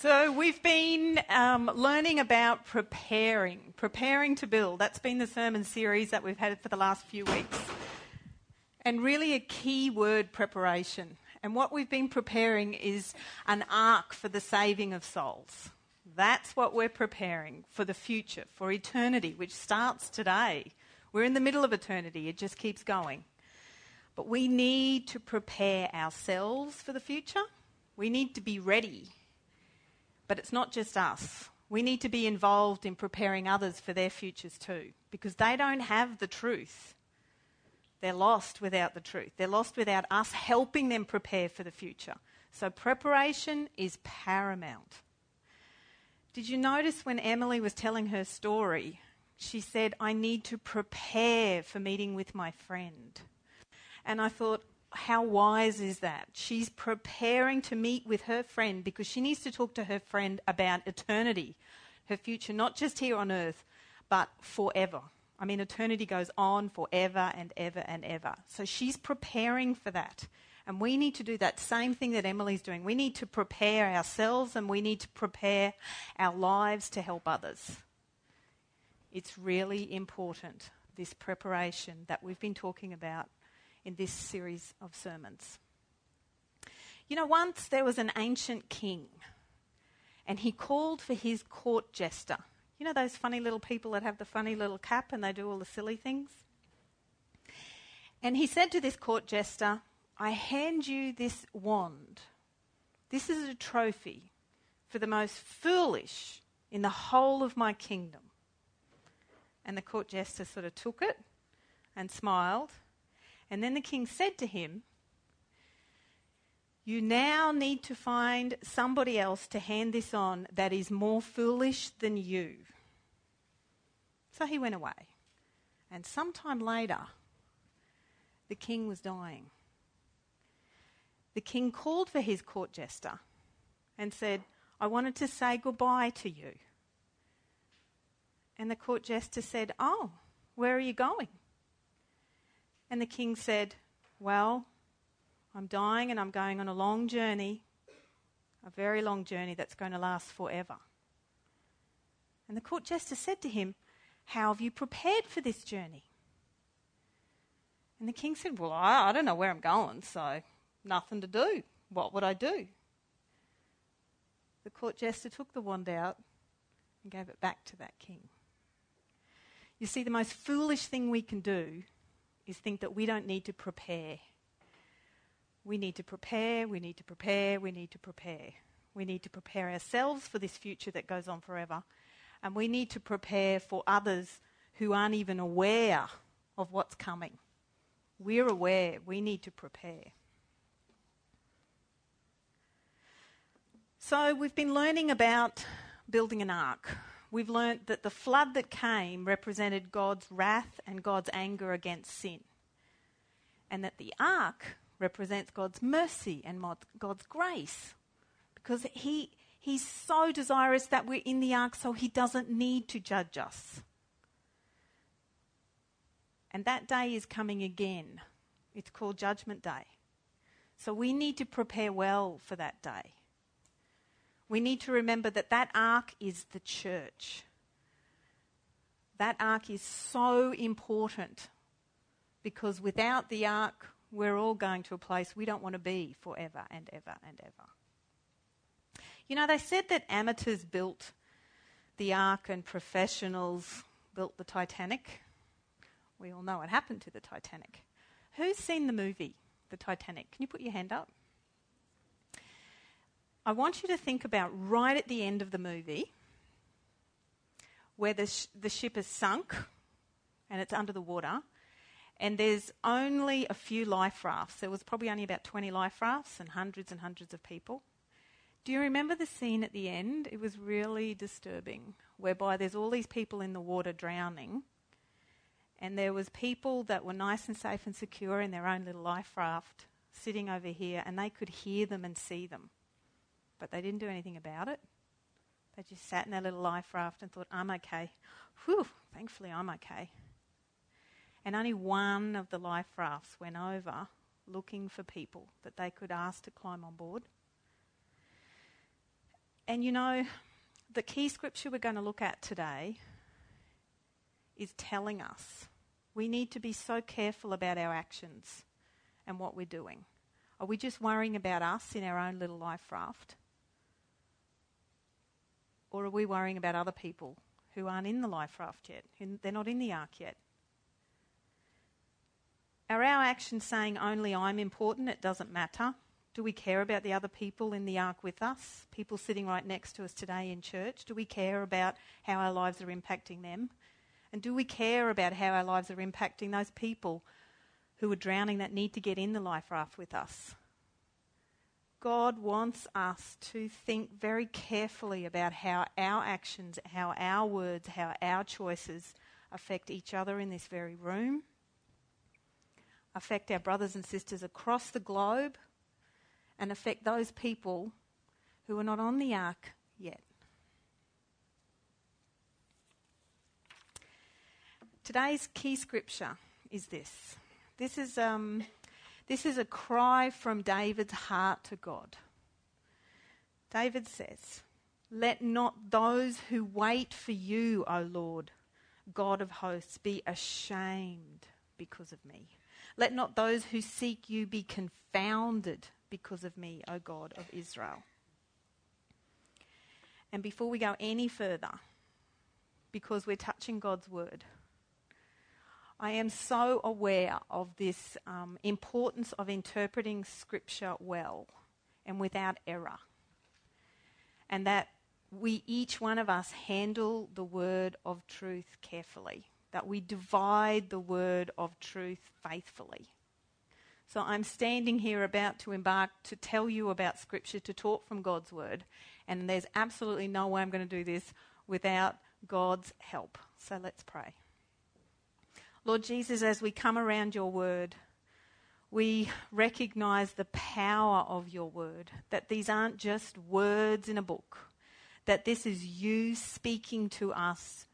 So, we've been um, learning about preparing, preparing to build. That's been the sermon series that we've had for the last few weeks. And really, a key word preparation. And what we've been preparing is an ark for the saving of souls. That's what we're preparing for the future, for eternity, which starts today. We're in the middle of eternity, it just keeps going. But we need to prepare ourselves for the future. We need to be ready but it's not just us. We need to be involved in preparing others for their futures too, because they don't have the truth. They're lost without the truth. They're lost without us helping them prepare for the future. So, preparation is paramount. Did you notice when Emily was telling her story, she said, I need to prepare for meeting with my friend. And I thought, how wise is that? She's preparing to meet with her friend because she needs to talk to her friend about eternity, her future, not just here on earth, but forever. I mean, eternity goes on forever and ever and ever. So she's preparing for that. And we need to do that same thing that Emily's doing. We need to prepare ourselves and we need to prepare our lives to help others. It's really important, this preparation that we've been talking about in this series of sermons. You know, once there was an ancient king, and he called for his court jester. You know those funny little people that have the funny little cap and they do all the silly things? And he said to this court jester, I hand you this wand. This is a trophy for the most foolish in the whole of my kingdom. And the court jester sort of took it and smiled and then the king said to him, You now need to find somebody else to hand this on that is more foolish than you. So he went away. And sometime later, the king was dying. The king called for his court jester and said, I wanted to say goodbye to you. And the court jester said, Oh, where are you going? And the king said, Well, I'm dying and I'm going on a long journey, a very long journey that's going to last forever. And the court jester said to him, How have you prepared for this journey? And the king said, Well, I, I don't know where I'm going, so nothing to do. What would I do? The court jester took the wand out and gave it back to that king. You see, the most foolish thing we can do is think that we don't need to prepare. We need to prepare, we need to prepare, we need to prepare. We need to prepare ourselves for this future that goes on forever. And we need to prepare for others who aren't even aware of what's coming. We're aware, we need to prepare. So, we've been learning about building an ark we've learnt that the flood that came represented God's wrath and God's anger against sin. And that the ark represents God's mercy and God's grace. Because he, He's so desirous that we're in the ark so He doesn't need to judge us. And that day is coming again. It's called Judgment Day. So we need to prepare well for that day we need to remember that that ark is the church. That ark is so important because without the ark, we're all going to a place we don't want to be forever and ever and ever. You know, they said that amateurs built the ark and professionals built the Titanic. We all know what happened to the Titanic. Who's seen the movie, The Titanic? Can you put your hand up? I want you to think about right at the end of the movie where the, sh- the ship is sunk and it's under the water, and there's only a few life rafts. There was probably only about 20 life rafts and hundreds and hundreds of people. Do you remember the scene at the end? It was really disturbing, whereby there's all these people in the water drowning, and there was people that were nice and safe and secure in their own little life raft sitting over here, and they could hear them and see them but they didn't do anything about it. They just sat in their little life raft and thought, I'm okay. Whew, thankfully I'm okay. And only one of the life rafts went over looking for people that they could ask to climb on board. And you know, the key scripture we're going to look at today is telling us we need to be so careful about our actions and what we're doing. Are we just worrying about us in our own little life raft? Or are we worrying about other people who aren't in the life raft yet? They're not in the ark yet. Are our actions saying only I'm important, it doesn't matter? Do we care about the other people in the ark with us? People sitting right next to us today in church? Do we care about how our lives are impacting them? And do we care about how our lives are impacting those people who are drowning that need to get in the life raft with us? God wants us to think very carefully about how our actions, how our words, how our choices affect each other in this very room, affect our brothers and sisters across the globe, and affect those people who are not on the ark yet. Today's key scripture is this. This is, um, this is a cry from David's heart to God. David says, Let not those who wait for you, O Lord, God of hosts, be ashamed because of me. Let not those who seek you be confounded because of me, O God of Israel. And before we go any further, because we're touching God's word, I am so aware of this um, importance of interpreting Scripture well and without error. And that we, each one of us, handle the word of truth carefully, that we divide the word of truth faithfully. So I'm standing here about to embark to tell you about Scripture, to talk from God's Word. And there's absolutely no way I'm going to do this without God's help. So let's pray. Lord Jesus, as we come around your Word, we recognize the power of your Word, that these aren't just words in a book, that this is you speaking to us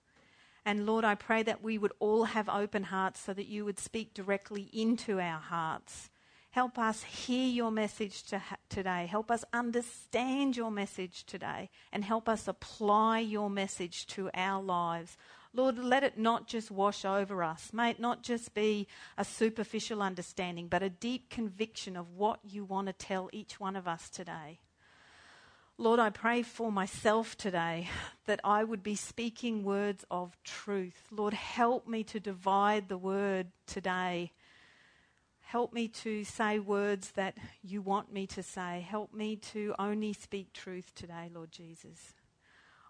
and Lord, I pray that we would all have open hearts so that you would speak directly into our hearts. Help us hear your message to ha- today. Help us understand your message today. And help us apply your message to our lives. Lord, let it not just wash over us. May it not just be a superficial understanding, but a deep conviction of what you want to tell each one of us today. Lord, I pray for myself today that I would be speaking words of truth. Lord, help me to divide the word today. Help me to say words that you want me to say. Help me to only speak truth today, Lord Jesus.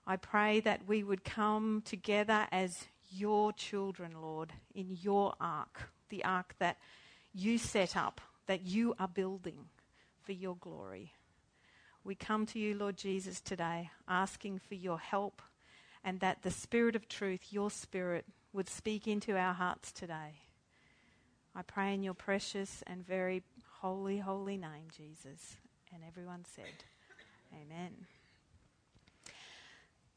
I pray that we would come together as your children, Lord, in your ark, the ark that you set up, that you are building for your glory. We come to you, Lord Jesus, today, asking for your help and that the Spirit of truth, your Spirit, would speak into our hearts today. I pray in your precious and very holy, holy name, Jesus. And everyone said, Amen.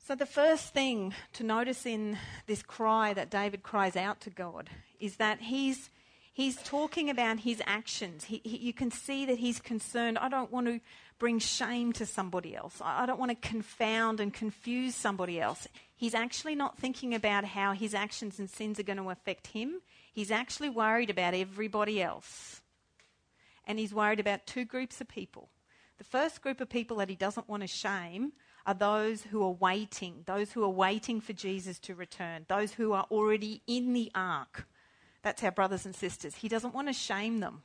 So, the first thing to notice in this cry that David cries out to God is that he's, he's talking about his actions. He, he, you can see that he's concerned. I don't want to bring shame to somebody else. I don't want to confound and confuse somebody else. He's actually not thinking about how his actions and sins are going to affect him. He's actually worried about everybody else. And he's worried about two groups of people. The first group of people that he doesn't want to shame are those who are waiting, those who are waiting for Jesus to return, those who are already in the ark. That's our brothers and sisters. He doesn't want to shame them.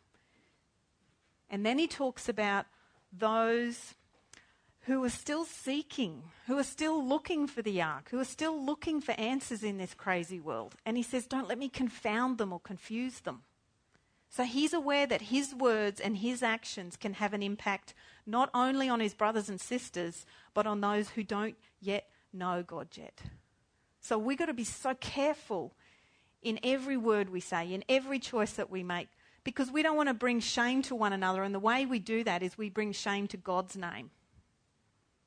And then he talks about those who are still seeking, who are still looking for the ark, who are still looking for answers in this crazy world. And he says, Don't let me confound them or confuse them. So he's aware that his words and his actions can have an impact not only on his brothers and sisters, but on those who don't yet know God yet. So we've got to be so careful in every word we say, in every choice that we make, because we don't want to bring shame to one another. And the way we do that is we bring shame to God's name.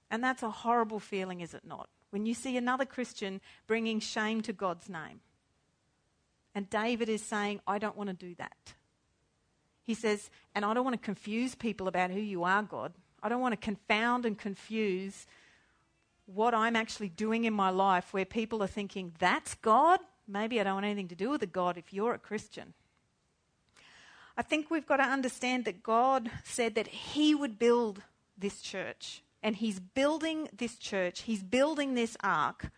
And that's a horrible feeling, is it not? When you see another Christian bringing shame to God's name. And David is saying, I don't want to do that. He says, and I don't want to confuse people about who you are, God. I don't want to confound and confuse what I'm actually doing in my life where people are thinking, that's God? Maybe I don't want anything to do with a God if you're a Christian. I think we've got to understand that God said that He would build this church. And He's building this church, He's building this ark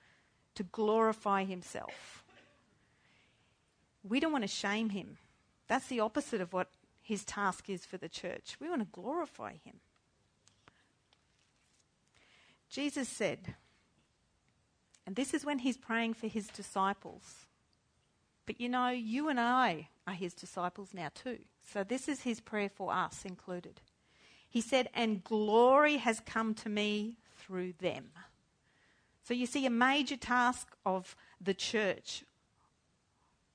to glorify Himself. We don't want to shame Him. That's the opposite of what His task is for the church. We want to glorify Him. Jesus said, and this is when He's praying for His disciples. But you know, you and I are his disciples now too. So this is his prayer for us included. He said, And glory has come to me through them. So you see, a major task of the church,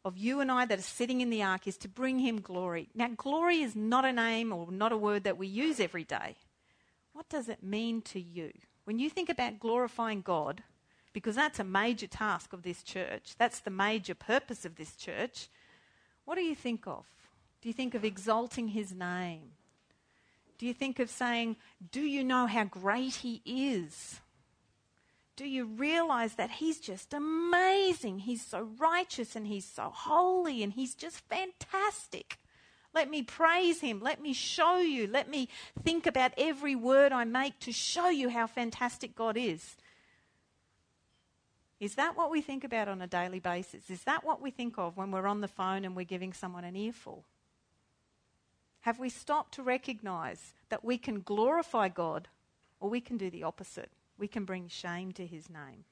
of you and I that are sitting in the ark, is to bring him glory. Now, glory is not a name or not a word that we use every day. What does it mean to you? When you think about glorifying God, because that's a major task of this church. That's the major purpose of this church. What do you think of? Do you think of exalting his name? Do you think of saying, Do you know how great he is? Do you realize that he's just amazing? He's so righteous and he's so holy and he's just fantastic. Let me praise him. Let me show you. Let me think about every word I make to show you how fantastic God is. Is that what we think about on a daily basis? Is that what we think of when we're on the phone and we're giving someone an earful? Have we stopped to recognize that we can glorify God or we can do the opposite? We can bring shame to his name.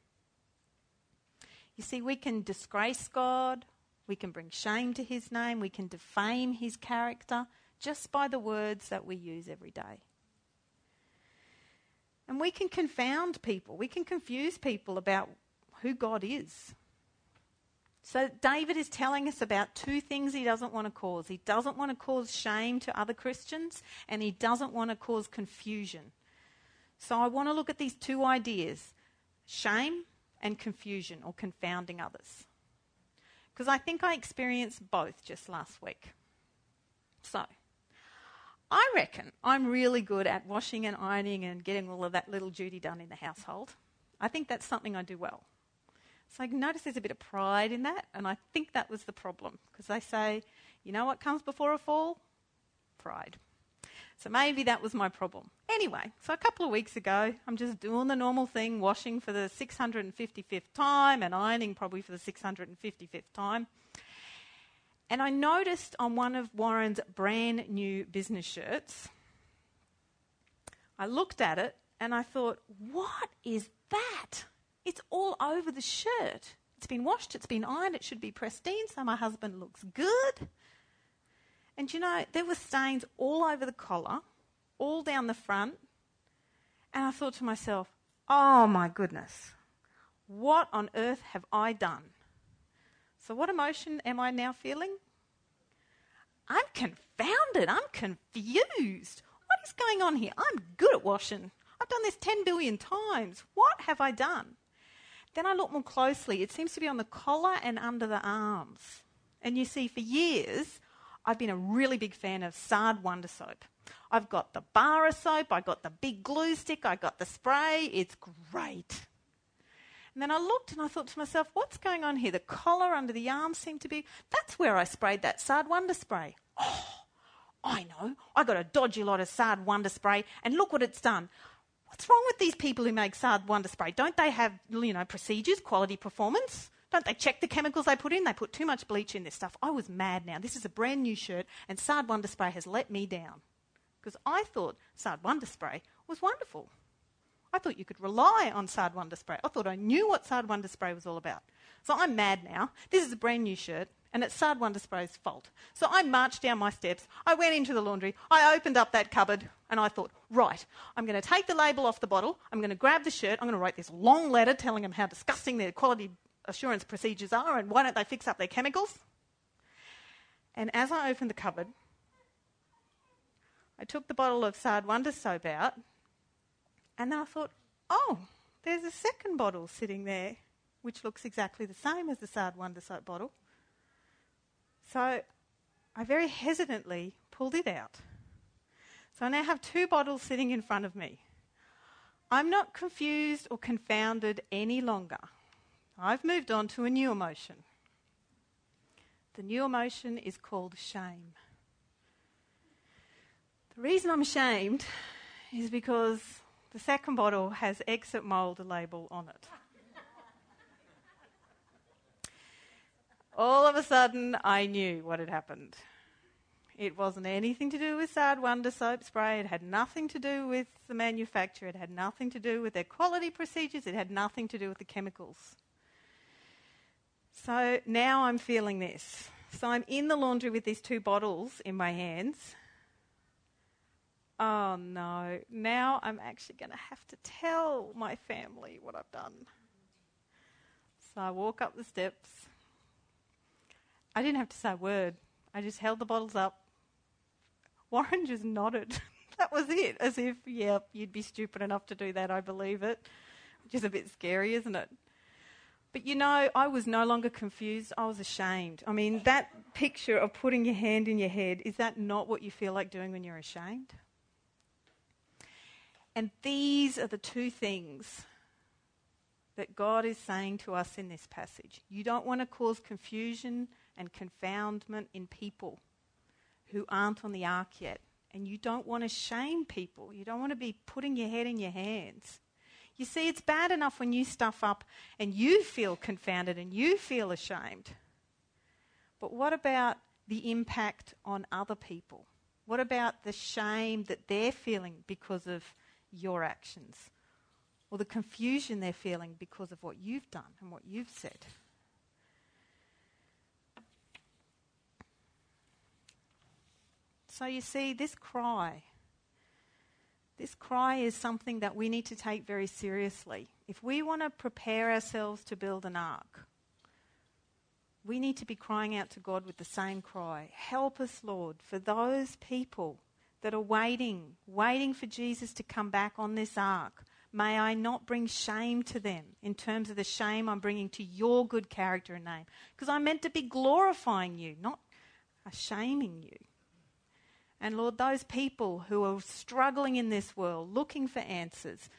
You see, we can disgrace God, we can bring shame to his name, we can defame his character just by the words that we use every day. And we can confound people, we can confuse people about who God is. So, David is telling us about two things he doesn't want to cause. He doesn't want to cause shame to other Christians, and he doesn't want to cause confusion. So, I want to look at these two ideas shame and confusion, or confounding others. Because I think I experienced both just last week. So, I reckon I'm really good at washing and ironing and getting all of that little duty done in the household. I think that's something I do well. So I notice there's a bit of pride in that, and I think that was the problem because they say, you know what comes before a fall? Pride. So maybe that was my problem. Anyway, so a couple of weeks ago, I'm just doing the normal thing, washing for the 655th time and ironing probably for the 655th time. And I noticed on one of Warren's brand new business shirts, I looked at it and I thought, what is that? It's all over the shirt. It's been washed, it's been ironed, it should be pristine, so my husband looks good. And you know, there were stains all over the collar, all down the front. And I thought to myself, oh my goodness, what on earth have I done? So, what emotion am I now feeling? I'm confounded. I'm confused. What is going on here? I'm good at washing. I've done this 10 billion times. What have I done? Then I look more closely. It seems to be on the collar and under the arms. And you see, for years, I've been a really big fan of Sard Wonder Soap. I've got the bar of soap, I've got the big glue stick, I got the spray. It's great. And then I looked and I thought to myself, what's going on here? The collar under the arm seemed to be. That's where I sprayed that Sard Wonder Spray. Oh, I know. I got a dodgy lot of Sard Wonder Spray, and look what it's done. What's wrong with these people who make Sard Wonder Spray? Don't they have, you know, procedures, quality performance? Don't they check the chemicals they put in? They put too much bleach in this stuff. I was mad now. This is a brand new shirt, and Sard Wonder Spray has let me down. Because I thought Sard Wonder Spray was wonderful. I thought you could rely on Sard Wonder Spray. I thought I knew what Sard Wonder Spray was all about. So I'm mad now. This is a brand new shirt and it's Sard Wonder Spray's fault. So I marched down my steps, I went into the laundry, I opened up that cupboard, and I thought, right, I'm going to take the label off the bottle, I'm going to grab the shirt, I'm going to write this long letter telling them how disgusting their quality assurance procedures are and why don't they fix up their chemicals. And as I opened the cupboard, I took the bottle of Sard Wonder soap out, and then I thought, oh, there's a second bottle sitting there, which looks exactly the same as the Sard Wonder soap bottle. So I very hesitantly pulled it out. So I now have two bottles sitting in front of me. I'm not confused or confounded any longer. I've moved on to a new emotion. The new emotion is called shame. The reason I'm ashamed is because the second bottle has exit mould label on it. All of a sudden, I knew what had happened. It wasn't anything to do with Sard Wonder soap spray. It had nothing to do with the manufacturer. It had nothing to do with their quality procedures. It had nothing to do with the chemicals. So now I'm feeling this. So I'm in the laundry with these two bottles in my hands, oh no, now I'm actually going to have to tell my family what I've done. So I walk up the steps. I didn't have to say a word. I just held the bottles up. Warren just nodded. that was it, as if, yep, you'd be stupid enough to do that, I believe it. Which is a bit scary, isn't it? But you know, I was no longer confused. I was ashamed. I mean, that picture of putting your hand in your head, is that not what you feel like doing when you're ashamed? And these are the two things that God is saying to us in this passage. You don't want to cause confusion and confoundment in people who aren't on the ark yet. And you don't want to shame people. You don't want to be putting your head in your hands. You see, it's bad enough when you stuff up and you feel confounded and you feel ashamed. But what about the impact on other people? What about the shame that they're feeling because of your actions or the confusion they're feeling because of what you've done and what you've said. So you see, this cry, this cry is something that we need to take very seriously. If we want to prepare ourselves to build an ark, we need to be crying out to God with the same cry Help us, Lord, for those people that are waiting, waiting for Jesus to come back on this ark. May I not bring shame to them in terms of the shame I'm bringing to your good character and name. Because I'm meant to be glorifying you, not shaming you. And Lord, those people who are struggling in this world, looking for answers,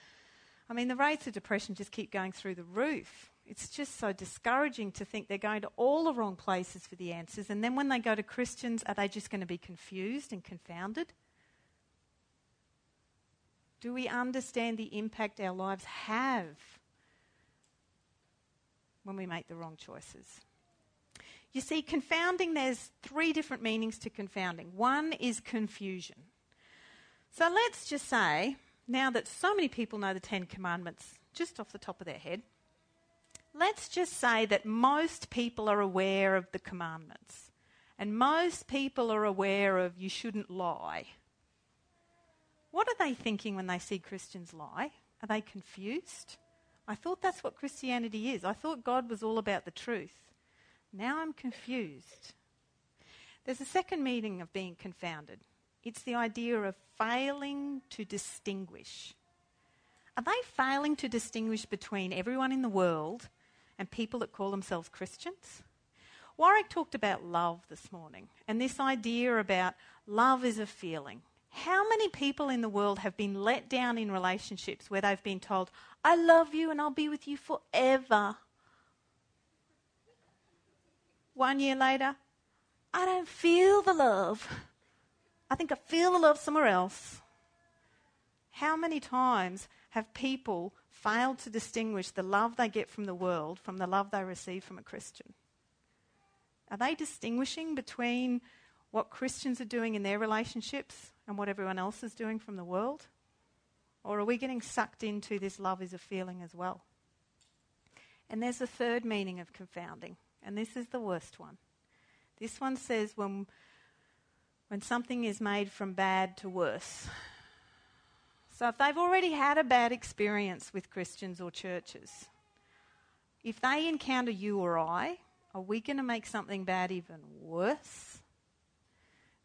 I mean, the rates of depression just keep going through the roof. It's just so discouraging to think they're going to all the wrong places for the answers. And then when they go to Christians, are they just going to be confused and confounded? Do we understand the impact our lives have when we make the wrong choices? You see, confounding, there's three different meanings to confounding. One is confusion. So let's just say, now that so many people know the Ten Commandments just off the top of their head, let's just say that most people are aware of the commandments. And most people are aware of you shouldn't lie what are they thinking when they see Christians lie? Are they confused? I thought that's what Christianity is. I thought God was all about the truth. Now I'm confused. There's a second meaning of being confounded it's the idea of failing to distinguish. Are they failing to distinguish between everyone in the world and people that call themselves Christians? Warwick talked about love this morning and this idea about love is a feeling. How many people in the world have been let down in relationships where they've been told, I love you and I'll be with you forever? One year later, I don't feel the love. I think I feel the love somewhere else. How many times have people failed to distinguish the love they get from the world from the love they receive from a Christian? Are they distinguishing between what Christians are doing in their relationships and what everyone else is doing from the world? Or are we getting sucked into this love is a feeling as well? And there's a third meaning of confounding, and this is the worst one. This one says when, when something is made from bad to worse. So if they've already had a bad experience with Christians or churches, if they encounter you or I, are we going to make something bad even worse?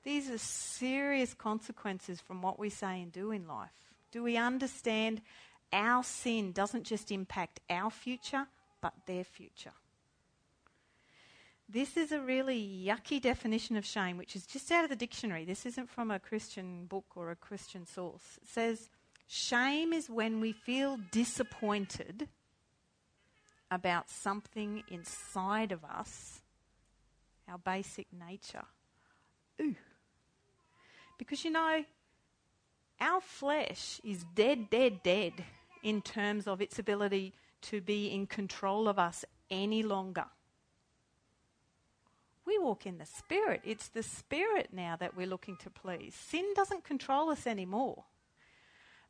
These are serious consequences from what we say and do in life. Do we understand our sin doesn't just impact our future, but their future? This is a really yucky definition of shame, which is just out of the dictionary. This isn't from a Christian book or a Christian source. It says Shame is when we feel disappointed about something inside of us, our basic nature. Ooh. Because you know, our flesh is dead, dead, dead in terms of its ability to be in control of us any longer. We walk in the Spirit. It's the Spirit now that we're looking to please. Sin doesn't control us anymore.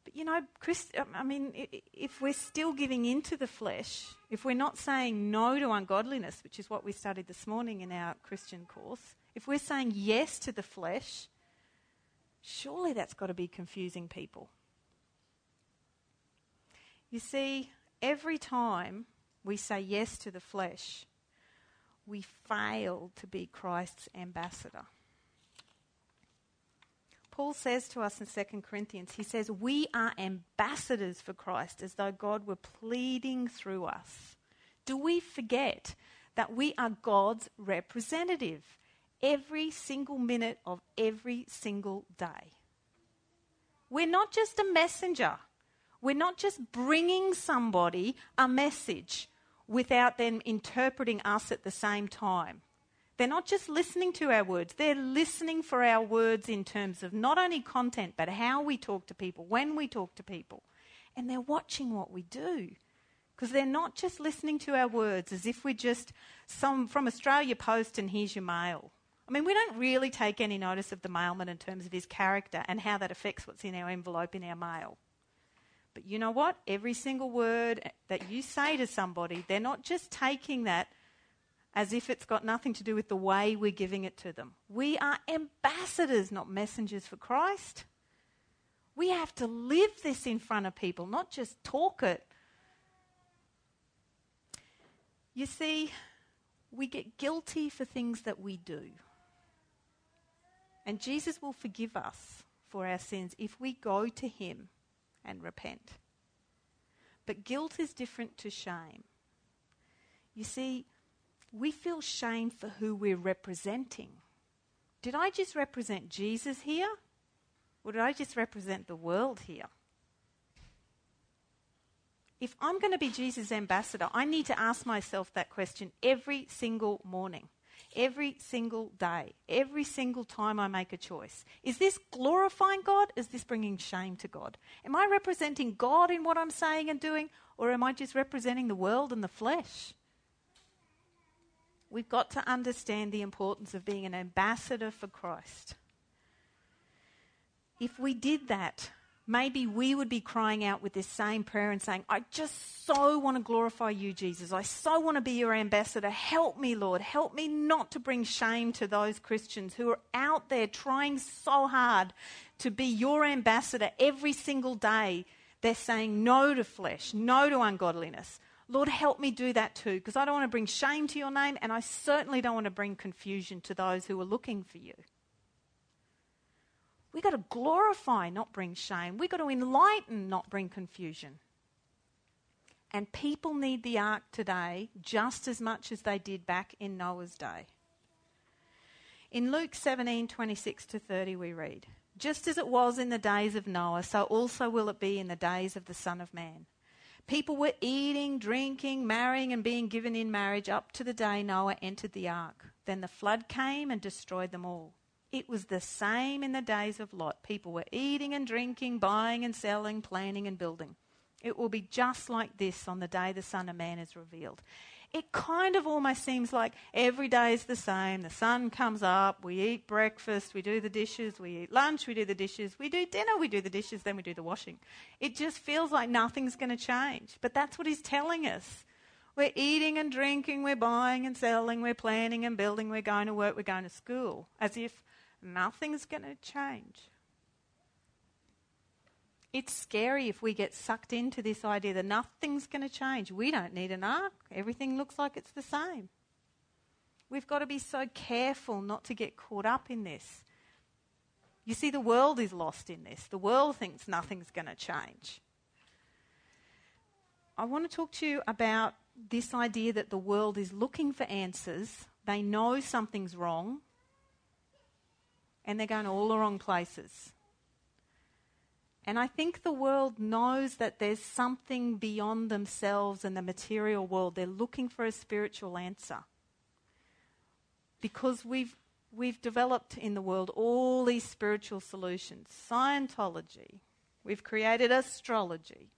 But you know, Chris, I mean, if we're still giving into the flesh, if we're not saying no to ungodliness, which is what we studied this morning in our Christian course, if we're saying yes to the flesh, surely that's got to be confusing people. You see, every time we say yes to the flesh, we fail to be Christ's ambassador. Paul says to us in 2 Corinthians, he says, We are ambassadors for Christ as though God were pleading through us. Do we forget that we are God's representative every single minute of every single day? We're not just a messenger. We're not just bringing somebody a message without them interpreting us at the same time. They're not just listening to our words, they're listening for our words in terms of not only content, but how we talk to people, when we talk to people. And they're watching what we do. Because they're not just listening to our words as if we're just some from Australia Post and here's your mail. I mean, we don't really take any notice of the mailman in terms of his character and how that affects what's in our envelope in our mail. But you know what? Every single word that you say to somebody, they're not just taking that as if it's got nothing to do with the way we're giving it to them. We are ambassadors, not messengers for Christ. We have to live this in front of people, not just talk it. You see, we get guilty for things that we do. And Jesus will forgive us for our sins if we go to Him and repent. But guilt is different to shame. You see, we feel shame for who we're representing. Did I just represent Jesus here? Or did I just represent the world here? If I'm going to be Jesus' ambassador, I need to ask myself that question every single morning every single day, every single time I make a choice. Is this glorifying God? Is this bringing shame to God? Am I representing God in what I'm saying and doing, or am I just representing the world and the flesh? We've got to understand the importance of being an ambassador for Christ. If we did that, maybe we would be crying out with this same prayer and saying, I just so want to glorify you, Jesus. I so want to be your ambassador. Help me, Lord. Help me not to bring shame to those Christians who are out there trying so hard to be your ambassador every single day. They're saying no to flesh, no to ungodliness. Lord, help me do that too, because I don't want to bring shame to your name, and I certainly don't want to bring confusion to those who are looking for you. We've got to glorify, not bring shame. We've got to enlighten, not bring confusion. And people need the ark today just as much as they did back in Noah's day. In Luke 17 26 to 30, we read, Just as it was in the days of Noah, so also will it be in the days of the Son of Man. People were eating, drinking, marrying, and being given in marriage up to the day Noah entered the ark. Then the flood came and destroyed them all. It was the same in the days of Lot. People were eating and drinking, buying and selling, planning and building. It will be just like this on the day the Son of Man is revealed. It kind of almost seems like every day is the same. The sun comes up, we eat breakfast, we do the dishes, we eat lunch, we do the dishes, we do dinner, we do the dishes, then we do the washing. It just feels like nothing's going to change. But that's what he's telling us. We're eating and drinking, we're buying and selling, we're planning and building, we're going to work, we're going to school, as if nothing's going to change. It's scary if we get sucked into this idea that nothing's going to change. We don't need an ark, everything looks like it's the same. We've got to be so careful not to get caught up in this. You see, the world is lost in this. The world thinks nothing's going to change. I want to talk to you about this idea that the world is looking for answers. They know something's wrong, and they're going to all the wrong places. And I think the world knows that there's something beyond themselves and the material world. They're looking for a spiritual answer. Because we've, we've developed in the world all these spiritual solutions Scientology, we've created astrology,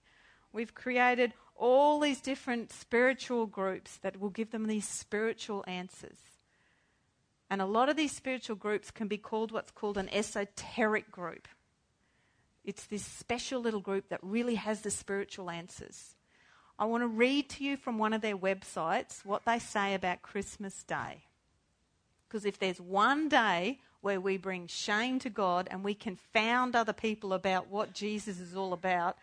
we've created all these different spiritual groups that will give them these spiritual answers. And a lot of these spiritual groups can be called what's called an esoteric group. It's this special little group that really has the spiritual answers. I want to read to you from one of their websites what they say about Christmas Day. Because if there's one day where we bring shame to God and we confound other people about what Jesus is all about,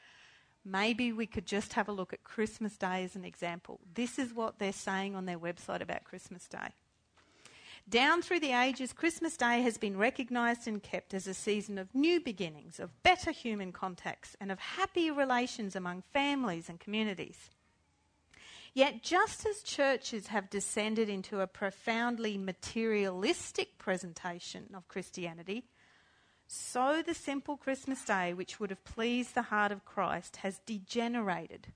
maybe we could just have a look at Christmas Day as an example. This is what they're saying on their website about Christmas Day. Down through the ages, Christmas Day has been recognised and kept as a season of new beginnings, of better human contacts, and of happy relations among families and communities. Yet, just as churches have descended into a profoundly materialistic presentation of Christianity, so the simple Christmas Day, which would have pleased the heart of Christ, has degenerated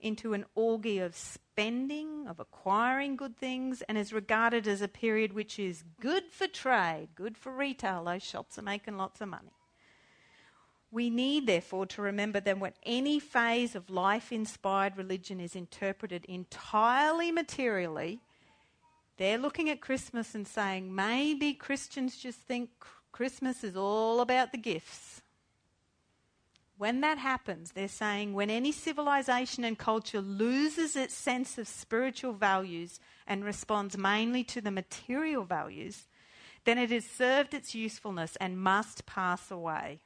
into an orgy of spending, of acquiring good things, and is regarded as a period which is good for trade, good for retail. Those shops are making lots of money. We need, therefore, to remember that when any phase of life inspired religion is interpreted entirely materially, they're looking at Christmas and saying maybe Christians just think Christmas is all about the gifts. When that happens, they're saying when any civilization and culture loses its sense of spiritual values and responds mainly to the material values, then it has served its usefulness and must pass away.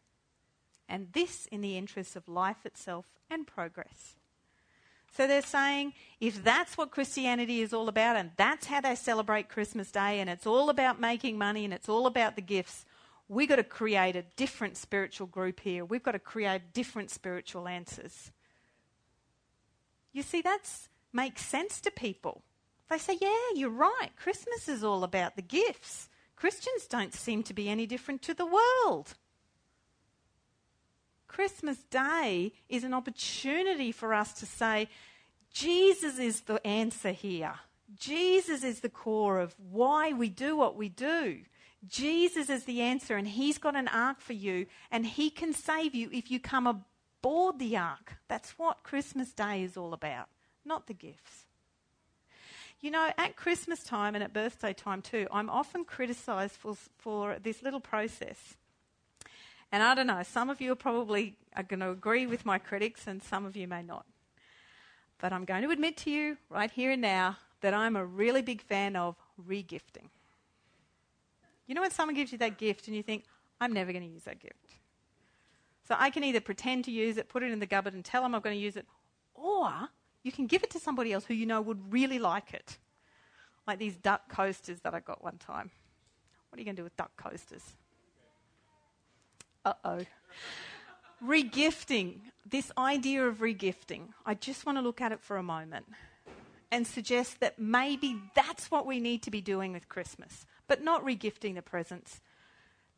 And this in the interests of life itself and progress. So they're saying if that's what Christianity is all about and that's how they celebrate Christmas Day and it's all about making money and it's all about the gifts, we've got to create a different spiritual group here. We've got to create different spiritual answers. You see, that makes sense to people. They say, yeah, you're right. Christmas is all about the gifts. Christians don't seem to be any different to the world. Christmas Day is an opportunity for us to say, Jesus is the answer here. Jesus is the core of why we do what we do. Jesus is the answer, and He's got an ark for you, and He can save you if you come aboard the ark. That's what Christmas Day is all about, not the gifts. You know, at Christmas time and at birthday time too, I'm often criticised for, for this little process. And I don't know, some of you are probably are going to agree with my critics, and some of you may not. But I'm going to admit to you right here and now that I'm a really big fan of regifting. You know when someone gives you that gift and you think, I'm never going to use that gift. So I can either pretend to use it, put it in the cupboard, and tell them I'm going to use it, or you can give it to somebody else who you know would really like it. Like these duck coasters that I got one time. What are you going to do with duck coasters? Uh oh. regifting. This idea of regifting. I just want to look at it for a moment and suggest that maybe that's what we need to be doing with Christmas but not regifting the presents.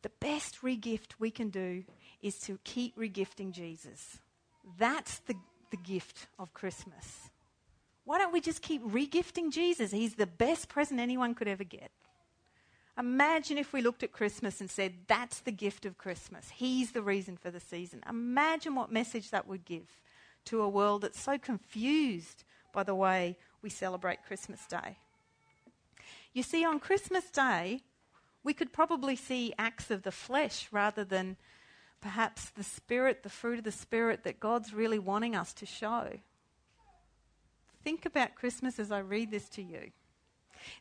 The best regift we can do is to keep regifting Jesus. That's the, the gift of Christmas. Why don't we just keep regifting Jesus? He's the best present anyone could ever get. Imagine if we looked at Christmas and said, That's the gift of Christmas. He's the reason for the season. Imagine what message that would give to a world that's so confused by the way we celebrate Christmas Day. You see, on Christmas Day, we could probably see acts of the flesh rather than perhaps the Spirit, the fruit of the Spirit that God's really wanting us to show. Think about Christmas as I read this to you.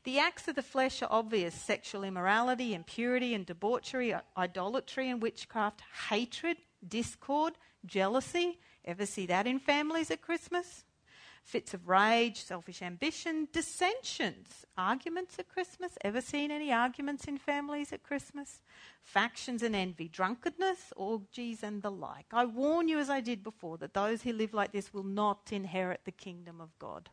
The acts of the flesh are obvious sexual immorality, impurity and debauchery, idolatry and witchcraft, hatred, discord, jealousy. Ever see that in families at Christmas? Fits of rage, selfish ambition, dissensions, arguments at Christmas. Ever seen any arguments in families at Christmas? Factions and envy, drunkenness, orgies, and the like. I warn you, as I did before, that those who live like this will not inherit the kingdom of God.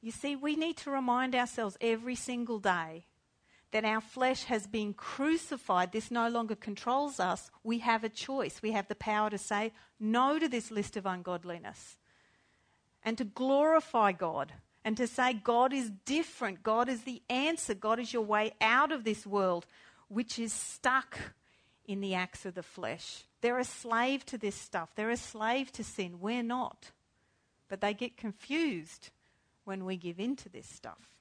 You see, we need to remind ourselves every single day that our flesh has been crucified, this no longer controls us, we have a choice. We have the power to say no to this list of ungodliness and to glorify God and to say God is different. God is the answer. God is your way out of this world, which is stuck in the acts of the flesh. They're a slave to this stuff, they're a slave to sin. We're not. But they get confused when we give in to this stuff.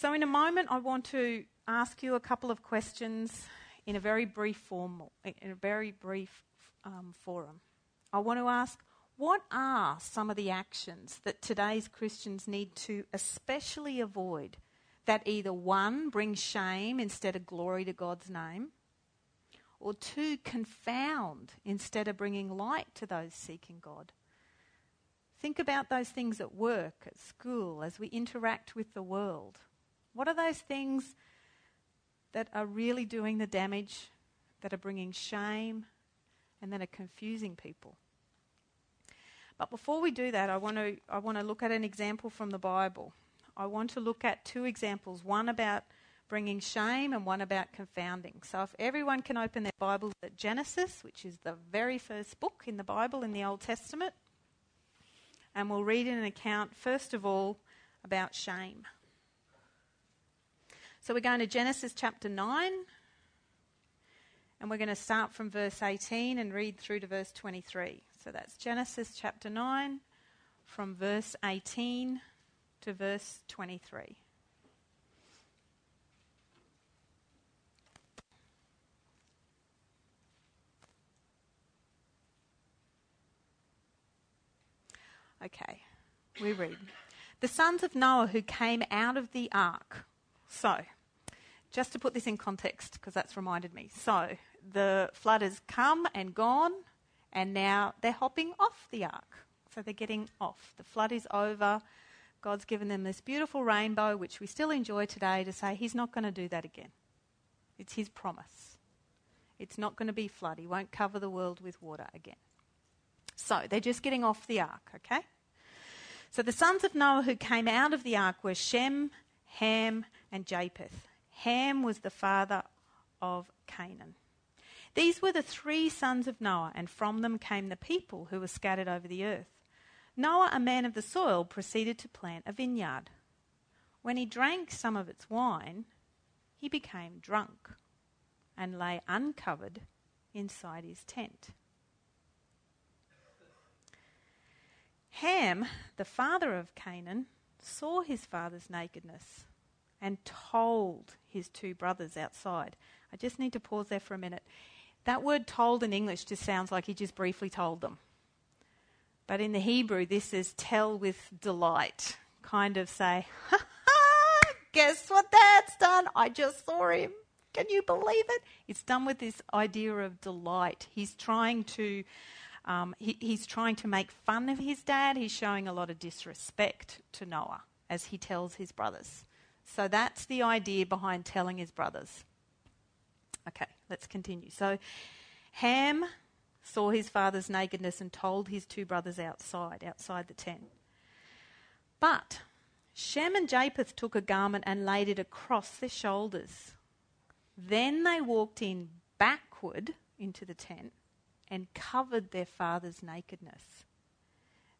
So, in a moment, I want to ask you a couple of questions in a very brief form, in a very brief um, forum. I want to ask, what are some of the actions that today's Christians need to especially avoid that either one bring shame instead of glory to God's name, or two confound instead of bringing light to those seeking God? Think about those things at work, at school, as we interact with the world. What are those things that are really doing the damage, that are bringing shame, and that are confusing people? But before we do that, I want to I want to look at an example from the Bible. I want to look at two examples, one about bringing shame and one about confounding. So if everyone can open their Bibles at Genesis, which is the very first book in the Bible in the Old Testament, and we'll read an account first of all about shame. So we're going to Genesis chapter 9, and we're going to start from verse 18 and read through to verse 23. So that's Genesis chapter 9, from verse 18 to verse 23. Okay, we read. The sons of Noah who came out of the ark so, just to put this in context, because that's reminded me. So, the flood has come and gone, and now they're hopping off the ark. So, they're getting off. The flood is over. God's given them this beautiful rainbow, which we still enjoy today, to say He's not going to do that again. It's His promise. It's not going to be flood. He won't cover the world with water again. So, they're just getting off the ark, okay? So, the sons of Noah who came out of the ark were Shem, Ham, and Japheth. Ham was the father of Canaan. These were the three sons of Noah, and from them came the people who were scattered over the earth. Noah, a man of the soil, proceeded to plant a vineyard. When he drank some of its wine, he became drunk and lay uncovered inside his tent. Ham, the father of Canaan, saw his father's nakedness and told his two brothers outside. I just need to pause there for a minute. That word told in English just sounds like he just briefly told them. But in the Hebrew, this is tell with delight. Kind of say, ha ha, guess what dad's done? I just saw him. Can you believe it? It's done with this idea of delight. He's trying to. Um, he, he's trying to make fun of his dad. He's showing a lot of disrespect to Noah as he tells his brothers. So that's the idea behind telling his brothers. Okay, let's continue. So Ham saw his father's nakedness and told his two brothers outside, outside the tent. But Shem and Japheth took a garment and laid it across their shoulders. Then they walked in backward into the tent and covered their father's nakedness.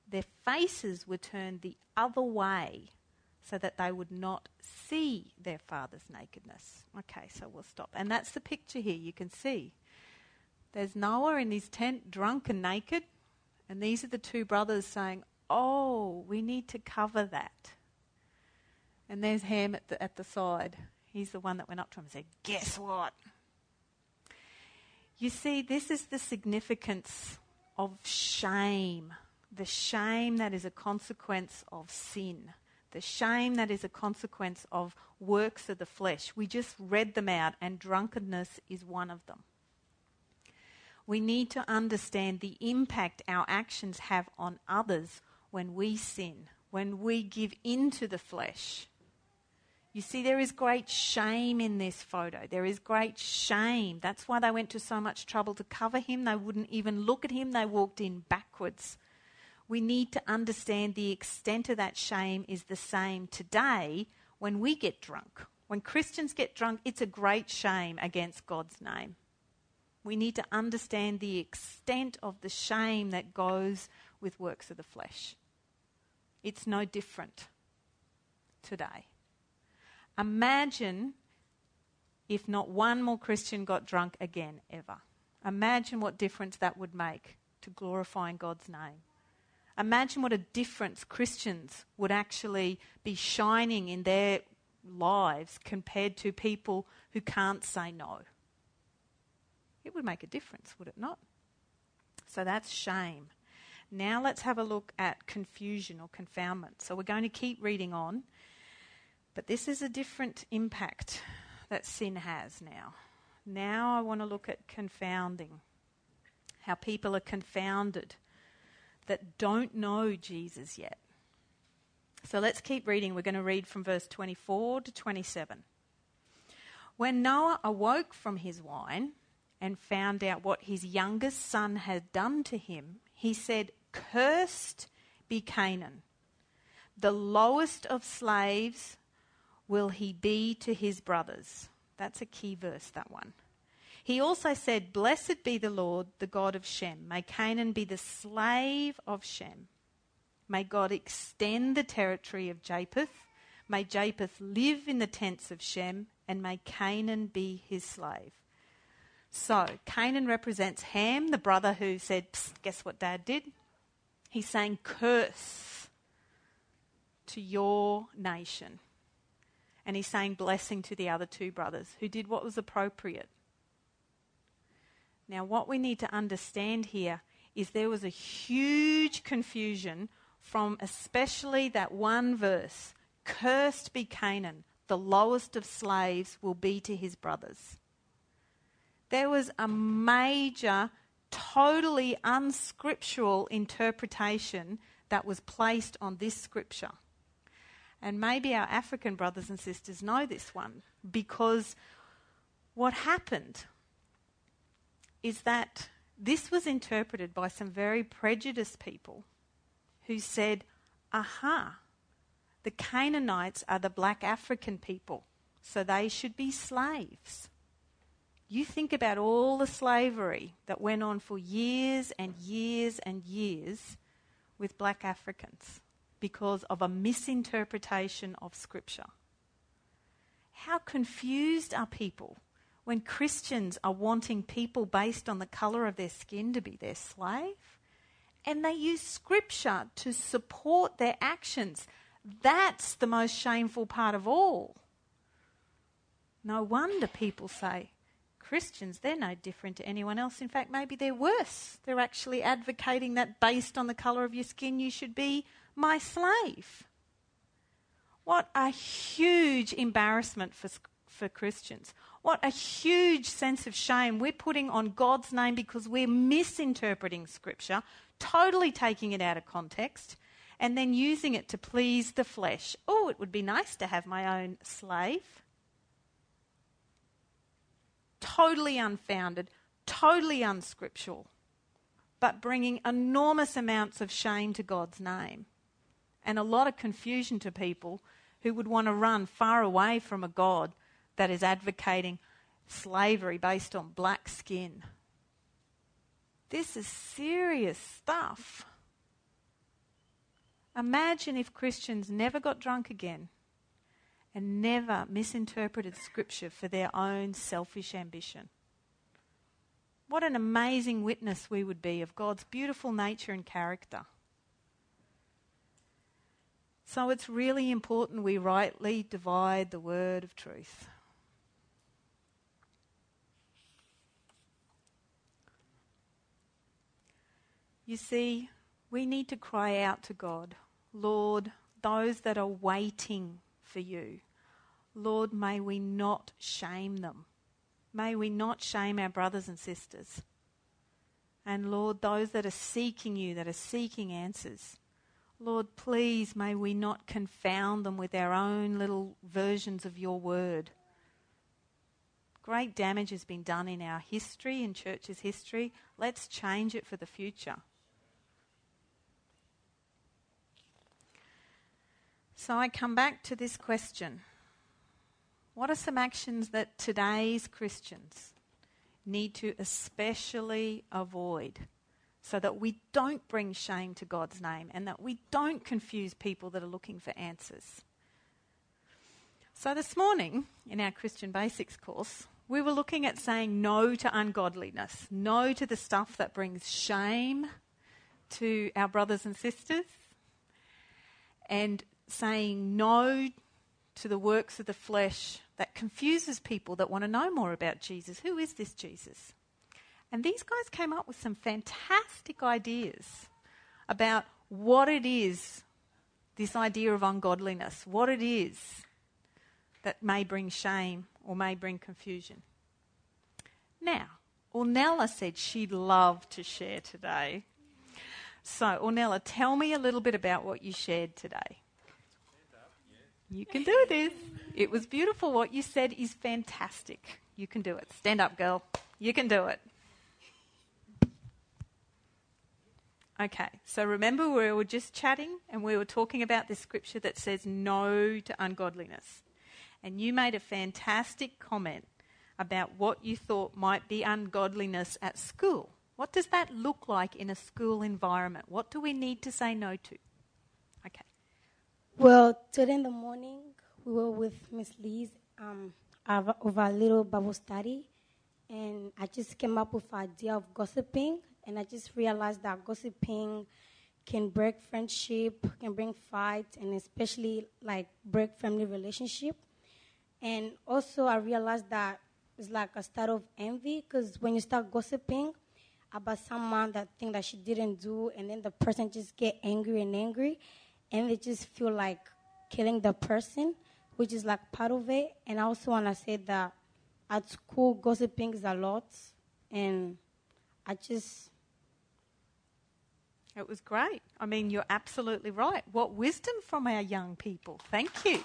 Their faces were turned the other way so that they would not see their father's nakedness. Okay, so we'll stop. And that's the picture here you can see. There's Noah in his tent, drunk and naked, and these are the two brothers saying, Oh, we need to cover that. And there's Ham at the, at the side. He's the one that went up to him and said, Guess what? You see, this is the significance of shame. The shame that is a consequence of sin the shame that is a consequence of works of the flesh. We just read them out, and drunkenness is one of them. We need to understand the impact our actions have on others when we sin, when we give in to the flesh. You see, there is great shame in this photo. There is great shame. That's why they went to so much trouble to cover him. They wouldn't even look at him, they walked in backwards we need to understand the extent of that shame is the same today when we get drunk, when Christians get drunk, it's a great shame against God's name. We need to understand the extent of the shame that goes with works of the flesh. It's no different today. Imagine if not one more Christian got drunk again, ever. Imagine what difference that would make to glorifying God's name. Imagine what a difference Christians would actually be shining in their lives compared to people who can't say no. It would make a difference, would it not? So that's shame. Now let's have a look at confusion or confoundment. So we're going to keep reading on, but this is a different impact that sin has now. Now I want to look at confounding, how people are confounded that don't know Jesus yet. So let's keep reading. We're going to read from verse 24 to 27. When Noah awoke from his wine and found out what his youngest son had done to him, he said, Cursed be Canaan. The lowest of slaves will he be to his brothers. That's a key verse, that one. He also said, Blessed be the Lord, the God of Shem. May Canaan be the slave of Shem. May God extend the territory of Japheth. May Japheth live in the tents of Shem, and may Canaan be his slave. So, Canaan represents Ham, the brother who said, Guess what dad did? He's saying, Curse to your nation. And he's saying blessing to the other two brothers who did what was appropriate. Now, what we need to understand here is there was a huge confusion from especially that one verse Cursed be Canaan, the lowest of slaves will be to his brothers. There was a major, totally unscriptural interpretation that was placed on this scripture. And maybe our African brothers and sisters know this one because what happened is that this was interpreted by some very prejudiced people who said, aha, the Canaanites are the black African people, so they should be slaves. You think about all the slavery that went on for years and years and years with black Africans because of a misinterpretation of Scripture. How confused are people when Christians are wanting people based on the colour of their skin to be their slave? And they use Scripture to support their actions. That's the most shameful part of all. No wonder people say, Christians, they're no different to anyone else. In fact, maybe they're worse. They're actually advocating that based on the colour of your skin, you should be my slave. What a huge embarrassment for, for Christians. What a huge sense of shame we're putting on God's name because we're misinterpreting Scripture, totally taking it out of context, and then using it to please the flesh. Oh, it would be nice to have my own slave. Totally unfounded, totally unscriptural, but bringing enormous amounts of shame to God's name and a lot of confusion to people who would want to run far away from a God that is advocating slavery based on black skin. This is serious stuff. Imagine if Christians never got drunk again and never misinterpreted Scripture for their own selfish ambition. What an amazing witness we would be of God's beautiful nature and character. So it's really important we rightly divide the word of truth. You see, we need to cry out to God, Lord, those that are waiting for you, Lord, may we not shame them. May we not shame our brothers and sisters. And Lord, those that are seeking you, that are seeking answers, Lord, please may we not confound them with our own little versions of your word. Great damage has been done in our history, in church's history. Let's change it for the future. So I come back to this question What are some actions that today's Christians need to especially avoid so that we don't bring shame to God's name and that we don't confuse people that are looking for answers? So, this morning in our Christian Basics course, we were looking at saying no to ungodliness, no to the stuff that brings shame to our brothers and sisters, and saying no to the works of the flesh that confuses people that want to know more about Jesus. Who is this Jesus? And these guys came up with some fantastic ideas about what it is, this idea of ungodliness, what it is that may bring shame or may bring confusion. Now, Ornella said she'd love to share today. So, Ornella, tell me a little bit about what you shared today. You can do this. It was beautiful. What you said is fantastic. You can do it. Stand up, girl. You can do it. Okay, so remember we were just chatting and we were talking about this scripture that says no to ungodliness. And you made a fantastic comment about what you thought might be ungodliness at school. What does that look like in a school environment? What do we need to say no to? Well, today in the morning, we were with Miss Lee's um, of our little Bible study, and I just came up with the idea of gossiping, and I just realized that gossiping can break friendship, can bring fight, and especially like break family relationship. And also, I realized that it's like a start of envy because when you start gossiping about someone that thing that she didn't do, and then the person just get angry and angry, and they just feel like killing the person, which is like part of it. And I also want to say that at school, gossiping is a lot, and I just. It was great. I mean, you're absolutely right. What wisdom from our young people. Thank you.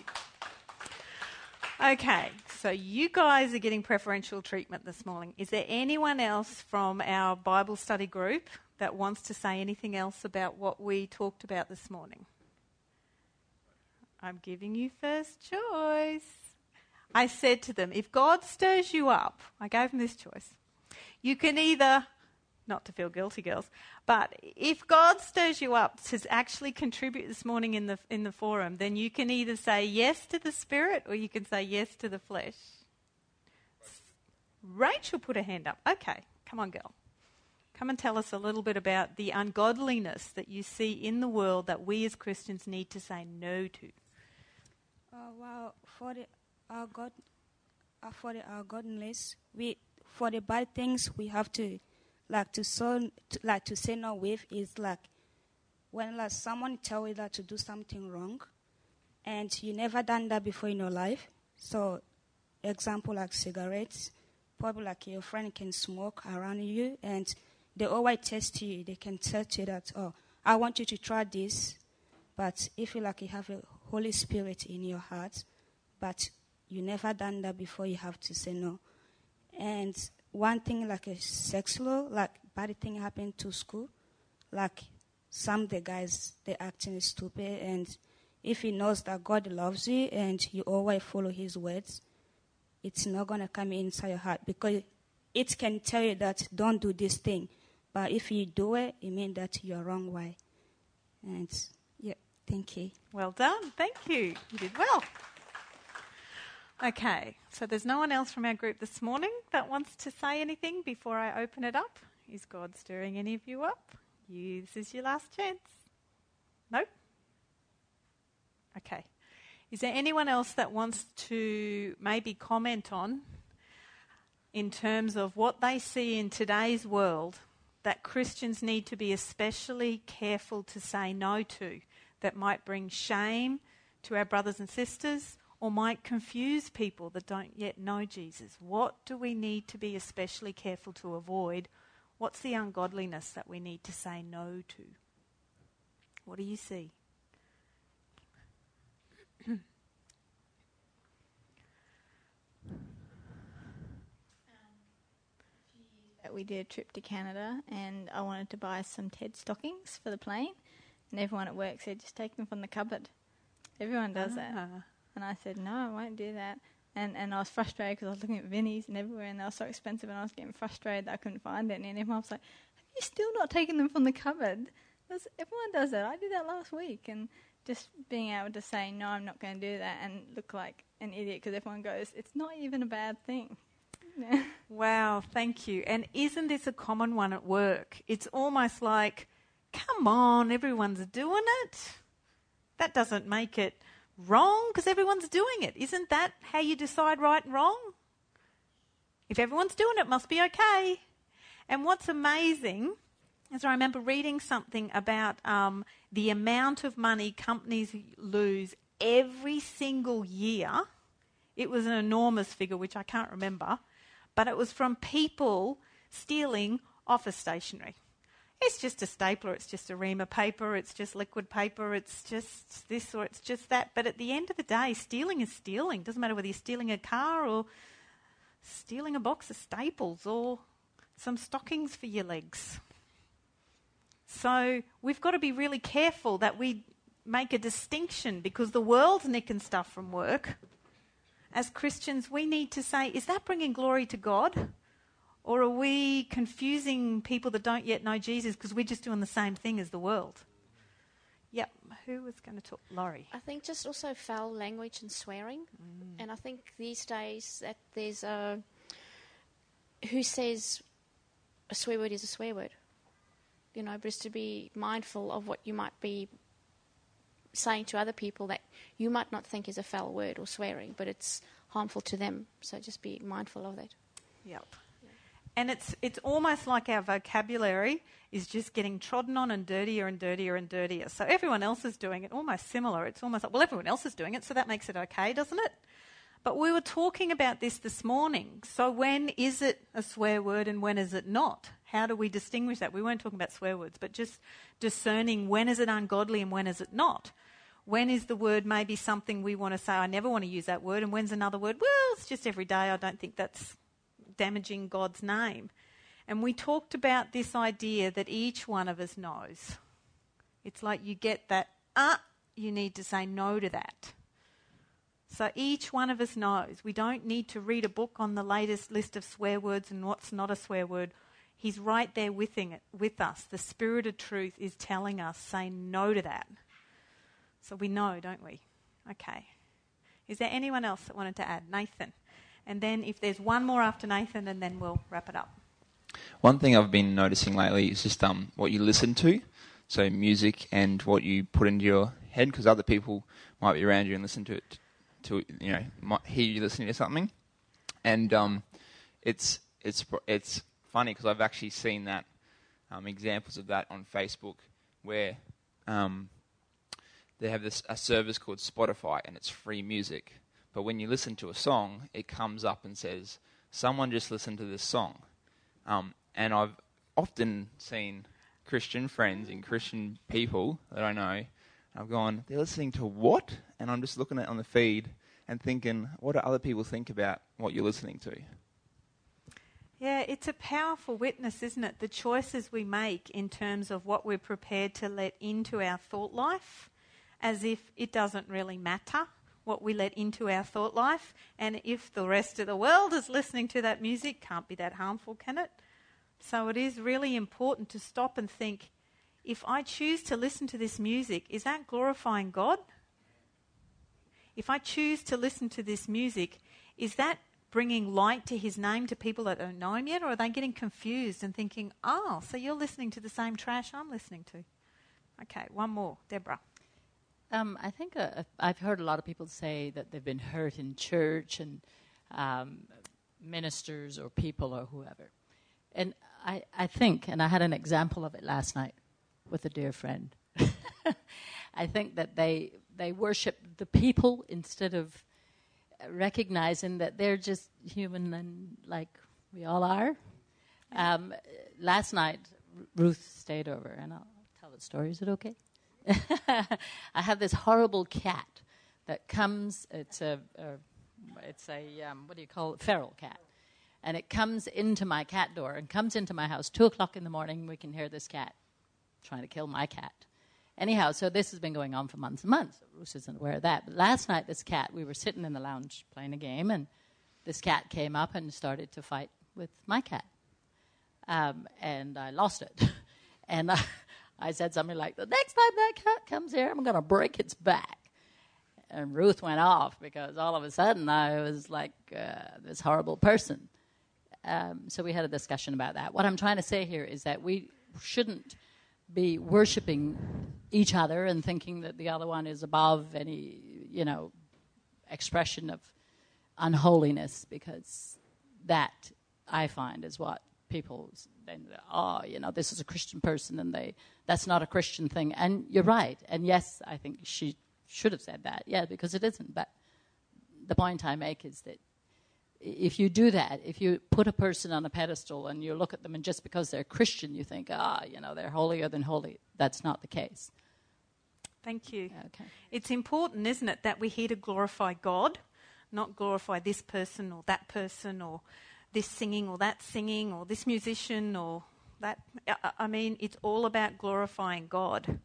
Okay, so you guys are getting preferential treatment this morning. Is there anyone else from our Bible study group that wants to say anything else about what we talked about this morning? I'm giving you first choice. I said to them, if God stirs you up, I gave them this choice. You can either, not to feel guilty, girls, but if God stirs you up to actually contribute this morning in the, in the forum, then you can either say yes to the Spirit or you can say yes to the flesh. Rachel put her hand up. Okay, come on, girl. Come and tell us a little bit about the ungodliness that you see in the world that we as Christians need to say no to. Uh, well, for the our God, uh, for the our godliness, we for the bad things we have to like to so to, like to say no with is like when like someone tell you that to do something wrong, and you never done that before in your life. So, example like cigarettes, probably like your friend can smoke around you, and they always test you. They can tell you that oh, I want you to try this, but if you like you have a Holy Spirit in your heart, but you never done that before, you have to say no. And one thing like a sex law, like bad thing happened to school, like some the guys they acting stupid, and if he knows that God loves you and you always follow His words, it's not gonna come inside your heart because it can tell you that don't do this thing, but if you do it, it means that you're wrong way. And Thank you. Well done. Thank you. You did well. Okay, so there's no one else from our group this morning that wants to say anything before I open it up. Is God stirring any of you up? You, this is your last chance. No? Okay. Is there anyone else that wants to maybe comment on in terms of what they see in today's world that Christians need to be especially careful to say no to? That might bring shame to our brothers and sisters or might confuse people that don't yet know Jesus? What do we need to be especially careful to avoid? What's the ungodliness that we need to say no to? What do you see? Um, we did a trip to Canada and I wanted to buy some TED stockings for the plane. And everyone at work said, just take them from the cupboard. Everyone does ah. that. And I said, no, I won't do that. And, and I was frustrated because I was looking at Vinnie's and everywhere and they were so expensive and I was getting frustrated that I couldn't find any. And everyone was like, have you still not taken them from the cupboard? Because everyone does that. I did that last week. And just being able to say, no, I'm not going to do that and look like an idiot because everyone goes, it's not even a bad thing. wow, thank you. And isn't this a common one at work? It's almost like, come on, everyone's doing it. That doesn't make it wrong because everyone's doing it. Isn't that how you decide right and wrong? If everyone's doing it, it must be okay. And what's amazing is I remember reading something about um, the amount of money companies lose every single year. It was an enormous figure, which I can't remember, but it was from people stealing office stationery. It's just a stapler, it's just a ream of paper, it's just liquid paper, it's just this or it's just that. But at the end of the day, stealing is stealing. Doesn't matter whether you're stealing a car or stealing a box of staples or some stockings for your legs. So we've got to be really careful that we make a distinction because the world's nicking stuff from work. As Christians, we need to say, is that bringing glory to God? Or are we confusing people that don't yet know Jesus because we're just doing the same thing as the world? Yep. Who was going to talk? Laurie. I think just also foul language and swearing. Mm. And I think these days that there's a. Who says a swear word is a swear word? You know, just to be mindful of what you might be saying to other people that you might not think is a foul word or swearing, but it's harmful to them. So just be mindful of that. Yep. And it's it's almost like our vocabulary is just getting trodden on and dirtier and dirtier and dirtier. So everyone else is doing it almost similar. It's almost like, well, everyone else is doing it, so that makes it okay, doesn't it? But we were talking about this this morning. So when is it a swear word and when is it not? How do we distinguish that? We weren't talking about swear words, but just discerning when is it ungodly and when is it not. When is the word maybe something we want to say, I never want to use that word, and when's another word, well, it's just every day, I don't think that's damaging God's name. And we talked about this idea that each one of us knows. It's like you get that, ah, you need to say no to that. So each one of us knows. We don't need to read a book on the latest list of swear words and what's not a swear word. He's right there it, with us. The Spirit of truth is telling us, say no to that. So we know, don't we? Okay. Is there anyone else that wanted to add? Nathan. And then if there's one more after Nathan, and then we'll wrap it up. One thing I've been noticing lately is just um, what you listen to, so music and what you put into your head, because other people might be around you and listen to it, to you know, might hear you listening to something, and um, it's it's it's funny because I've actually seen that um, examples of that on Facebook where um, they have this a service called Spotify and it's free music but when you listen to a song, it comes up and says, someone just listened to this song. Um, and I've often seen Christian friends and Christian people that I know, I've gone, they're listening to what? And I'm just looking at on the feed and thinking, what do other people think about what you're listening to? Yeah, it's a powerful witness, isn't it? The choices we make in terms of what we're prepared to let into our thought life, as if it doesn't really matter what we let into our thought life. And if the rest of the world is listening to that music, can't be that harmful, can it? So it is really important to stop and think if I choose to listen to this music, is that glorifying God? If I choose to listen to this music, is that bringing light to his name to people that don't know him yet? Or are they getting confused and thinking, oh, so you're listening to the same trash I'm listening to? Okay, one more. Deborah. Um, I think uh, I've heard a lot of people say that they've been hurt in church and um, ministers or people or whoever. And I, I think, and I had an example of it last night with a dear friend. I think that they they worship the people instead of recognizing that they're just human and like we all are. Um, last night, Ruth stayed over, and I'll tell the story. Is it okay? I have this horrible cat that comes. It's a, a it's a um, what do you call it? Feral cat, and it comes into my cat door and comes into my house. Two o'clock in the morning, we can hear this cat trying to kill my cat, Anyhow, so this has been going on for months and months. Ruth isn't aware of that. But last night, this cat, we were sitting in the lounge playing a game, and this cat came up and started to fight with my cat. Um, and I lost it. and I, I said something like, The next time that cat comes here, I'm going to break its back. And Ruth went off because all of a sudden I was like uh, this horrible person. Um, so we had a discussion about that. What I'm trying to say here is that we shouldn't be worshiping each other and thinking that the other one is above any, you know, expression of unholiness because that I find is what people then oh you know this is a Christian person and they that's not a Christian thing and you're right and yes I think she should have said that yeah because it isn't but the point I make is that if you do that, if you put a person on a pedestal and you look at them and just because they're Christian, you think, ah, you know, they're holier than holy. That's not the case. Thank you. Okay. It's important, isn't it, that we're here to glorify God, not glorify this person or that person or this singing or that singing or this musician or that. I mean, it's all about glorifying God.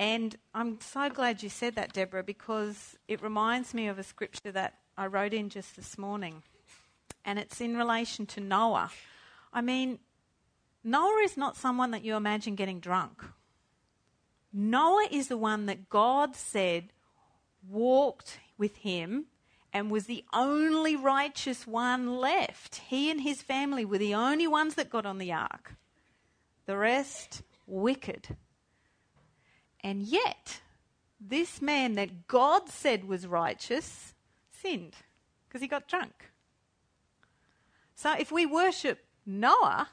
And I'm so glad you said that, Deborah, because it reminds me of a scripture that I wrote in just this morning, and it's in relation to Noah. I mean, Noah is not someone that you imagine getting drunk. Noah is the one that God said walked with him and was the only righteous one left. He and his family were the only ones that got on the ark. The rest, wicked. And yet, this man that God said was righteous sinned because he got drunk. So if we worship Noah,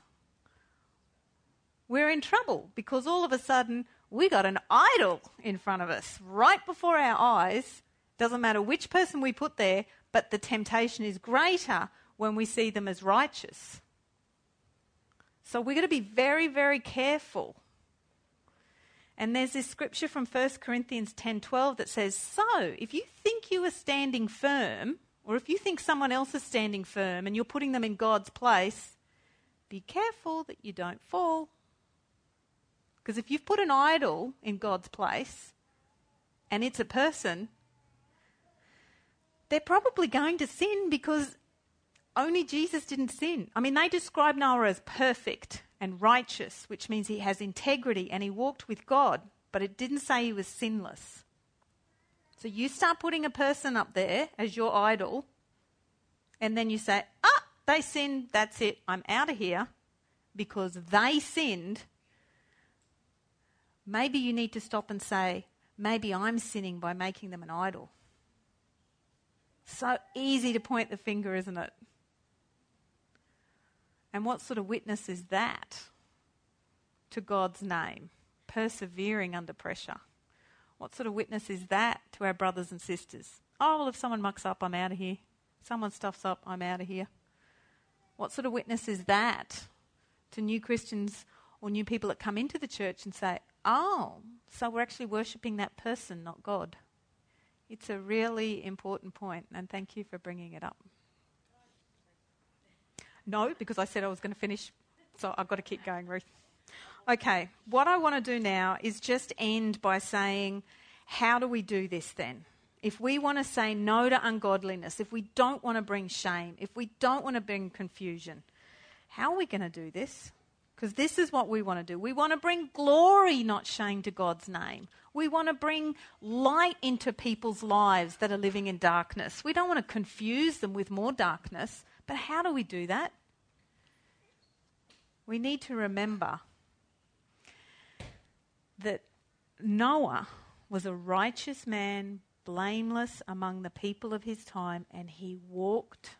we're in trouble because all of a sudden we got an idol in front of us right before our eyes. Doesn't matter which person we put there, but the temptation is greater when we see them as righteous. So we're going to be very, very careful. And there's this scripture from 1 Corinthians 10:12 that says, "So, if you think you are standing firm, or if you think someone else is standing firm and you're putting them in God's place, be careful that you don't fall." Because if you've put an idol in God's place and it's a person, they're probably going to sin because only Jesus didn't sin. I mean, they describe Noah as perfect and righteous, which means he has integrity and he walked with God, but it didn't say he was sinless. So you start putting a person up there as your idol, and then you say, ah, they sinned, that's it, I'm out of here because they sinned. Maybe you need to stop and say, maybe I'm sinning by making them an idol. So easy to point the finger, isn't it? And what sort of witness is that to God's name? Persevering under pressure. What sort of witness is that to our brothers and sisters? Oh, well, if someone mucks up, I'm out of here. Someone stuffs up, I'm out of here. What sort of witness is that to new Christians or new people that come into the church and say, oh, so we're actually worshipping that person, not God? It's a really important point, and thank you for bringing it up. No, because I said I was going to finish, so I've got to keep going, Ruth. Okay, what I want to do now is just end by saying, how do we do this then? If we want to say no to ungodliness, if we don't want to bring shame, if we don't want to bring confusion, how are we going to do this? Because this is what we want to do. We want to bring glory, not shame, to God's name. We want to bring light into people's lives that are living in darkness. We don't want to confuse them with more darkness. But how do we do that? We need to remember that Noah was a righteous man, blameless among the people of his time, and he walked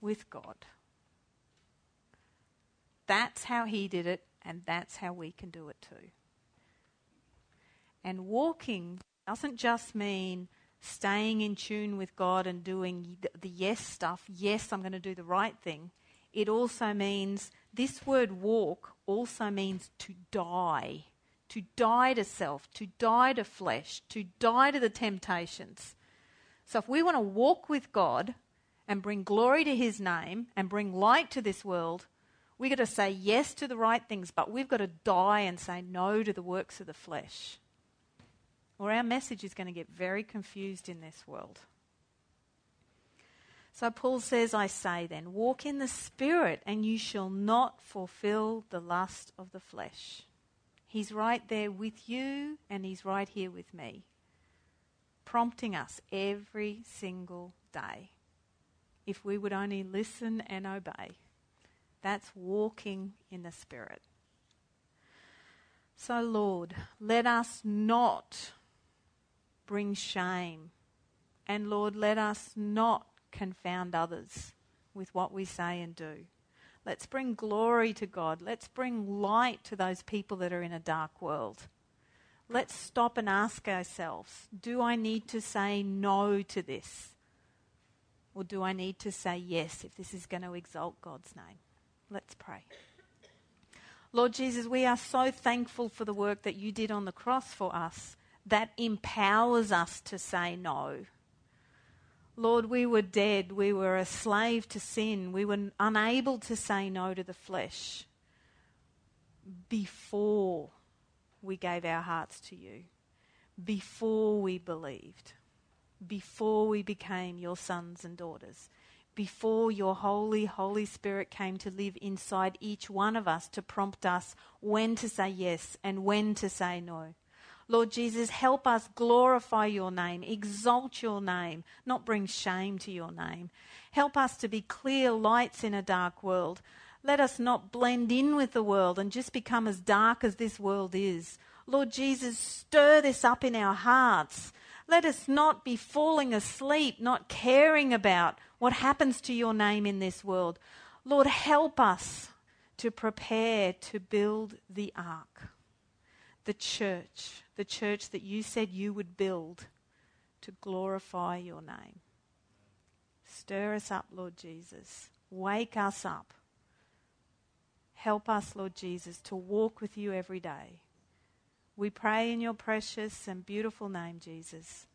with God. That's how he did it, and that's how we can do it too. And walking doesn't just mean staying in tune with God and doing the yes stuff. Yes, I'm going to do the right thing. It also means, this word walk also means to die. To die to self, to die to flesh, to die to the temptations. So if we want to walk with God and bring glory to his name and bring light to this world, we've got to say yes to the right things, but we've got to die and say no to the works of the flesh. or our message is going to get very confused in this world. So Paul says, I say then, walk in the Spirit, and you shall not fulfill the lust of the flesh. He's right there with you, and He's right here with me, prompting us every single day. If we would only listen and obey, that's walking in the Spirit. So, Lord, let us not bring shame. And Lord, let us not confound others with what we say and do. Let's bring glory to God. Let's bring light to those people that are in a dark world. Let's stop and ask ourselves do I need to say no to this? Or do I need to say yes if this is going to exalt God's name? Let's pray. Lord Jesus, we are so thankful for the work that you did on the cross for us that empowers us to say no. Lord, we were dead. We were a slave to sin. We were unable to say no to the flesh before we gave our hearts to you, before we believed, before we became your sons and daughters, before your Holy, Holy Spirit came to live inside each one of us to prompt us when to say yes and when to say no. Lord Jesus, help us glorify your name, exalt your name, not bring shame to your name. Help us to be clear lights in a dark world. Let us not blend in with the world and just become as dark as this world is. Lord Jesus, stir this up in our hearts. Let us not be falling asleep, not caring about what happens to your name in this world. Lord, help us to prepare to build the ark the church, the church that you said you would build to glorify your name. Stir us up, Lord Jesus. Wake us up. Help us, Lord Jesus, to walk with you every day. We pray in your precious and beautiful name, Jesus.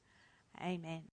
Amen.